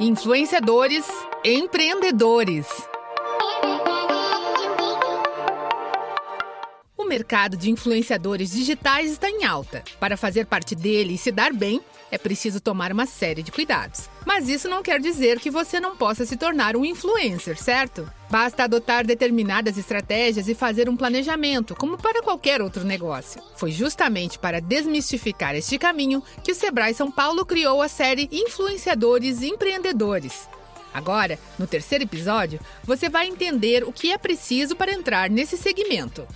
Influenciadores, empreendedores. Mercado de influenciadores digitais está em alta. Para fazer parte dele e se dar bem, é preciso tomar uma série de cuidados. Mas isso não quer dizer que você não possa se tornar um influencer, certo? Basta adotar determinadas estratégias e fazer um planejamento, como para qualquer outro negócio. Foi justamente para desmistificar este caminho que o Sebrae São Paulo criou a série Influenciadores Empreendedores. Agora, no terceiro episódio, você vai entender o que é preciso para entrar nesse segmento.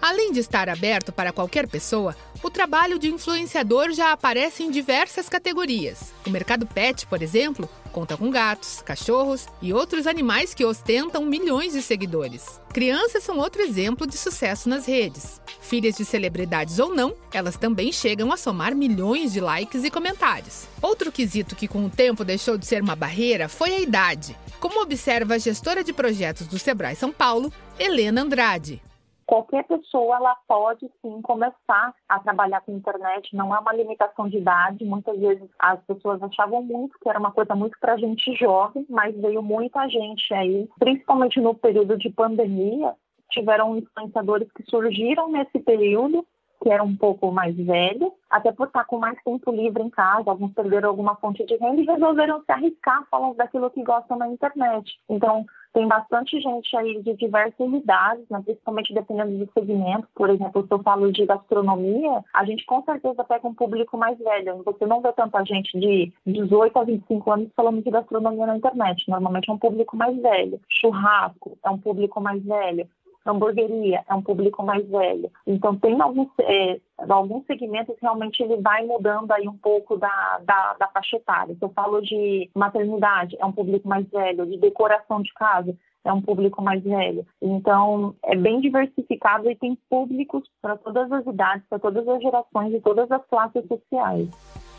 Além de estar aberto para qualquer pessoa, o trabalho de influenciador já aparece em diversas categorias. O mercado pet, por exemplo, conta com gatos, cachorros e outros animais que ostentam milhões de seguidores. Crianças são outro exemplo de sucesso nas redes. Filhas de celebridades ou não, elas também chegam a somar milhões de likes e comentários. Outro quesito que com o tempo deixou de ser uma barreira foi a idade, como observa a gestora de projetos do Sebrae São Paulo, Helena Andrade qualquer pessoa ela pode sim começar a trabalhar com internet, não é uma limitação de idade. Muitas vezes as pessoas achavam muito que era uma coisa muito para gente jovem, mas veio muita gente aí, principalmente no período de pandemia, tiveram influenciadores que surgiram nesse período que eram um pouco mais velhos, até por estar com mais tempo livre em casa, alguns perderam alguma fonte de renda e resolveram se arriscar falando daquilo que gostam na internet. Então, tem bastante gente aí de diversas idades, né, principalmente dependendo do segmento. Por exemplo, se eu falo de gastronomia, a gente com certeza pega um público mais velho. Você não vê tanta gente de 18 a 25 anos falando de gastronomia na internet. Normalmente é um público mais velho. Churrasco é um público mais velho hamburgueria é um público mais velho. Então, tem alguns, é, alguns segmentos realmente ele vai mudando aí um pouco da, da, da faixa etária. Se eu falo de maternidade, é um público mais velho, de decoração de casa, é um público mais velho. Então, é bem diversificado e tem públicos para todas as idades, para todas as gerações e todas as classes sociais.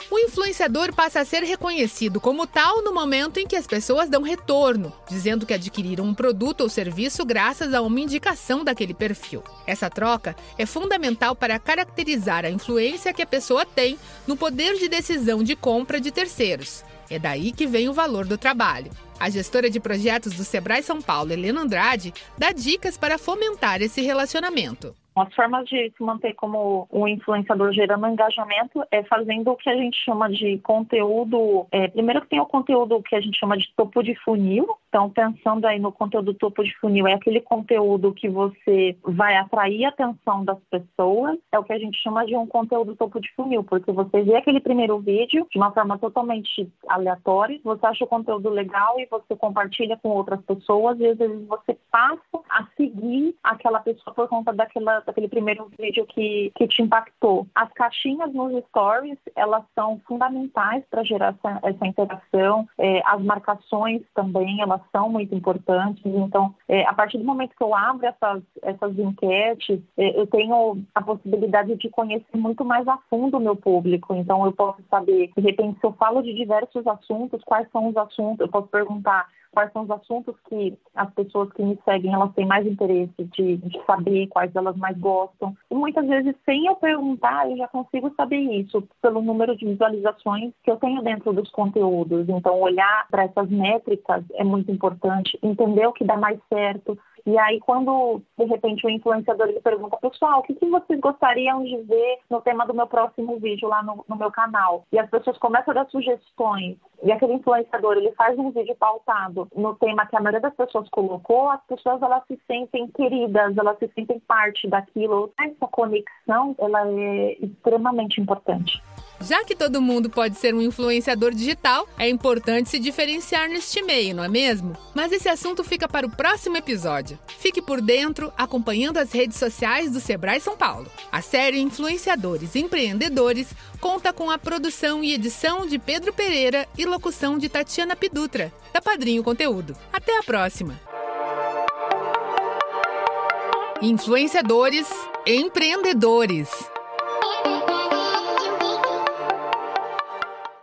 O influenciador passa a ser reconhecido como tal no momento em que as pessoas dão retorno, dizendo que adquiriram um produto ou serviço graças a uma indicação daquele perfil. Essa troca é fundamental para caracterizar a influência que a pessoa tem no poder de decisão de compra de terceiros. É daí que vem o valor do trabalho. A gestora de projetos do Sebrae São Paulo, Helena Andrade, dá dicas para fomentar esse relacionamento. As formas de se manter como um influenciador gerando engajamento é fazendo o que a gente chama de conteúdo. É, primeiro que tem o conteúdo que a gente chama de topo de funil. Então, pensando aí no conteúdo topo de funil, é aquele conteúdo que você vai atrair a atenção das pessoas. É o que a gente chama de um conteúdo topo de funil, porque você vê aquele primeiro vídeo de uma forma totalmente aleatória, você acha o conteúdo legal e você compartilha com outras pessoas e às vezes você passa a seguir aquela pessoa por conta daquela daquele primeiro vídeo que, que te impactou. As caixinhas nos stories, elas são fundamentais para gerar essa, essa interação. É, as marcações também, elas são muito importantes. Então, é, a partir do momento que eu abro essas, essas enquetes, é, eu tenho a possibilidade de conhecer muito mais a fundo o meu público. Então, eu posso saber, de repente, se eu falo de diversos assuntos, quais são os assuntos, eu posso perguntar quais são os assuntos que as pessoas que me seguem elas têm mais interesse de, de, saber, quais elas mais gostam. E muitas vezes, sem eu perguntar, eu já consigo saber isso pelo número de visualizações que eu tenho dentro dos conteúdos. Então, olhar para essas métricas é muito importante, entender o que dá mais certo, e aí, quando de repente o influenciador ele pergunta, pessoal, o que, que vocês gostariam de ver no tema do meu próximo vídeo lá no, no meu canal? E as pessoas começam a dar sugestões. E aquele influenciador ele faz um vídeo pautado no tema que a maioria das pessoas colocou, as pessoas elas se sentem queridas, elas se sentem parte daquilo. Essa conexão ela é extremamente importante. Já que todo mundo pode ser um influenciador digital, é importante se diferenciar neste meio, não é mesmo? Mas esse assunto fica para o próximo episódio. Fique por dentro acompanhando as redes sociais do Sebrae São Paulo. A série Influenciadores Empreendedores conta com a produção e edição de Pedro Pereira e locução de Tatiana Pidutra, da Padrinho Conteúdo. Até a próxima! Influenciadores Empreendedores